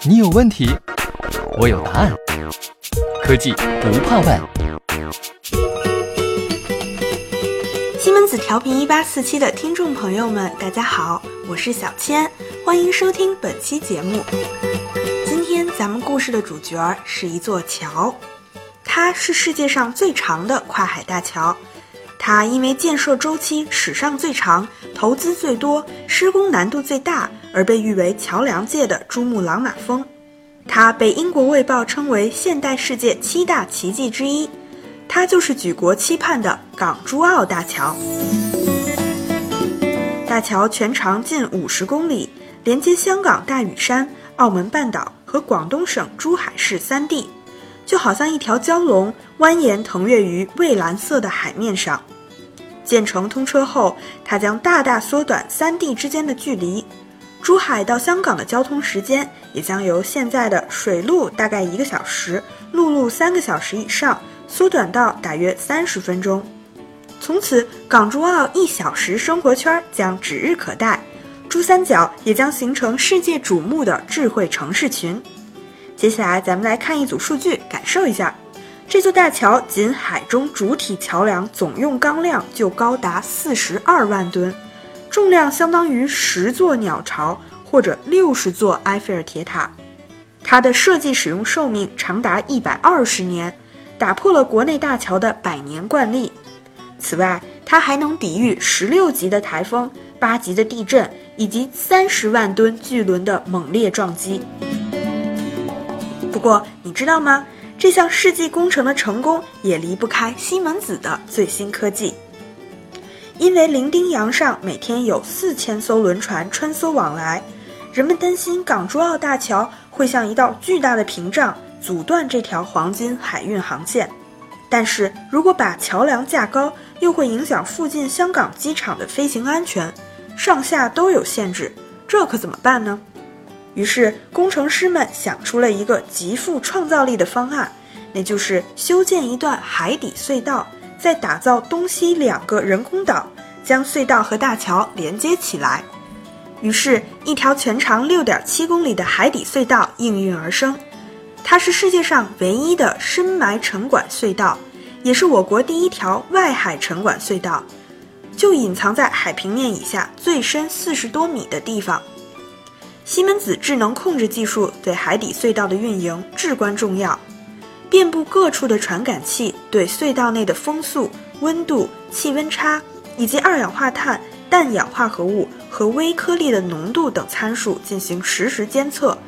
你有问题，我有答案。科技不怕问。西门子调频一八四七的听众朋友们，大家好，我是小千，欢迎收听本期节目。今天咱们故事的主角是一座桥，它是世界上最长的跨海大桥。它因为建设周期史上最长、投资最多、施工难度最大，而被誉为桥梁界的珠穆朗玛峰。它被英国《卫报》称为现代世界七大奇迹之一。它就是举国期盼的港珠澳大桥。大桥全长近五十公里，连接香港大屿山、澳门半岛和广东省珠海市三地，就好像一条蛟龙蜿蜒腾跃于蔚蓝色的海面上。建成通车后，它将大大缩短三地之间的距离，珠海到香港的交通时间也将由现在的水路大概一个小时，陆路三个小时以上，缩短到大约三十分钟。从此，港珠澳一小时生活圈将指日可待，珠三角也将形成世界瞩目的智慧城市群。接下来，咱们来看一组数据，感受一下。这座大桥仅海中主体桥梁总用钢量就高达四十二万吨，重量相当于十座鸟巢或者六十座埃菲尔铁塔。它的设计使用寿命长达一百二十年，打破了国内大桥的百年惯例。此外，它还能抵御十六级的台风、八级的地震以及三十万吨巨轮的猛烈撞击。不过，你知道吗？这项世纪工程的成功也离不开西门子的最新科技。因为伶仃洋上每天有四千艘轮船穿梭往来，人们担心港珠澳大桥会像一道巨大的屏障，阻断这条黄金海运航线。但是如果把桥梁架高，又会影响附近香港机场的飞行安全，上下都有限制，这可怎么办呢？于是，工程师们想出了一个极富创造力的方案，那就是修建一段海底隧道，再打造东西两个人工岛，将隧道和大桥连接起来。于是，一条全长六点七公里的海底隧道应运而生。它是世界上唯一的深埋沉管隧道，也是我国第一条外海沉管隧道，就隐藏在海平面以下最深四十多米的地方。西门子智能控制技术对海底隧道的运营至关重要。遍布各处的传感器对隧道内的风速、温度、气温差以及二氧化碳、氮氧化合物和微颗粒的浓度等参数进行实时监测。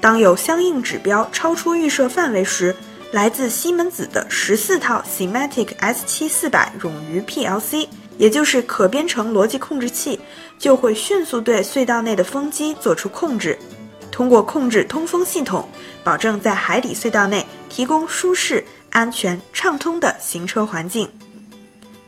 当有相应指标超出预设范围时，来自西门子的十四套 Semantic S7400 冗余 PLC。也就是可编程逻辑控制器就会迅速对隧道内的风机做出控制，通过控制通风系统，保证在海底隧道内提供舒适、安全、畅通的行车环境。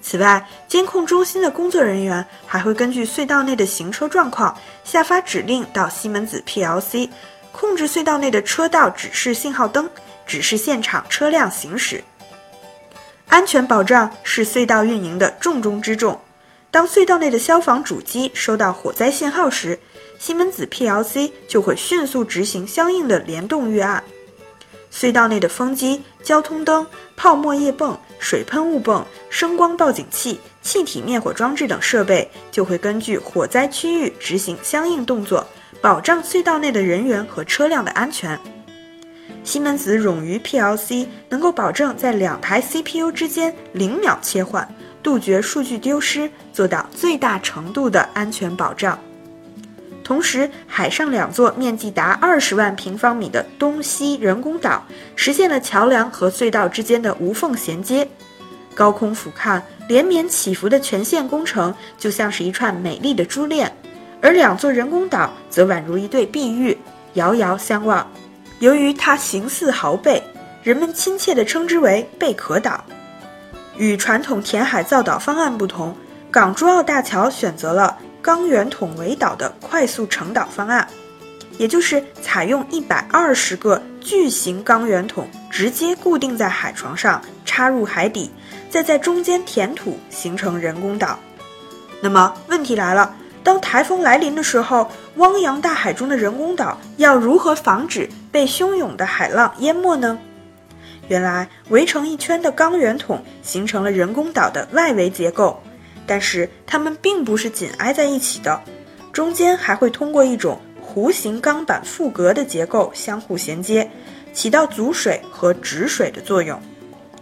此外，监控中心的工作人员还会根据隧道内的行车状况下发指令到西门子 PLC，控制隧道内的车道指示信号灯，指示现场车辆行驶。安全保障是隧道运营的重中之重。当隧道内的消防主机收到火灾信号时，西门子 PLC 就会迅速执行相应的联动预案。隧道内的风机、交通灯、泡沫液泵、水喷雾泵、声光报警器、气体灭火装置等设备就会根据火灾区域执行相应动作，保障隧道内的人员和车辆的安全。西门子冗余 PLC 能够保证在两台 CPU 之间零秒切换，杜绝数据丢失，做到最大程度的安全保障。同时，海上两座面积达二十万平方米的东西人工岛，实现了桥梁和隧道之间的无缝衔接。高空俯瞰，连绵起伏的全线工程就像是一串美丽的珠链，而两座人工岛则宛如一对碧玉，遥遥相望。由于它形似壕贝，人们亲切地称之为贝壳岛。与传统填海造岛方案不同，港珠澳大桥选择了钢圆筒围岛的快速成岛方案，也就是采用一百二十个巨型钢圆筒直接固定在海床上，插入海底，再在中间填土形成人工岛。那么问题来了，当台风来临的时候，汪洋大海中的人工岛要如何防止被汹涌的海浪淹没呢？原来，围成一圈的钢圆筒形成了人工岛的外围结构，但是它们并不是紧挨在一起的，中间还会通过一种弧形钢板覆隔的结构相互衔接，起到阻水和止水的作用。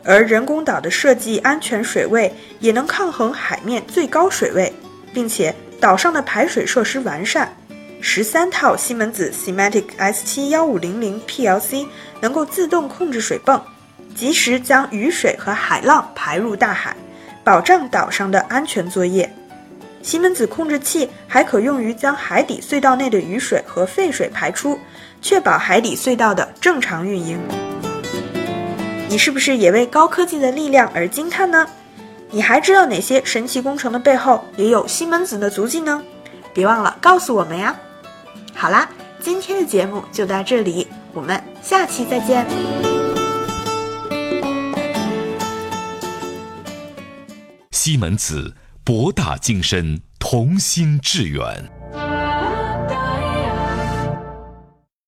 而人工岛的设计安全水位也能抗衡海面最高水位，并且岛上的排水设施完善。十三套西门子 Seamatic S 七幺五零零 PLC 能够自动控制水泵，及时将雨水和海浪排入大海，保障岛上的安全作业。西门子控制器还可用于将海底隧道内的雨水和废水排出，确保海底隧道的正常运营。你是不是也为高科技的力量而惊叹呢？你还知道哪些神奇工程的背后也有西门子的足迹呢？别忘了告诉我们呀！好啦，今天的节目就到这里，我们下期再见。西门子，博大精深，同心致远。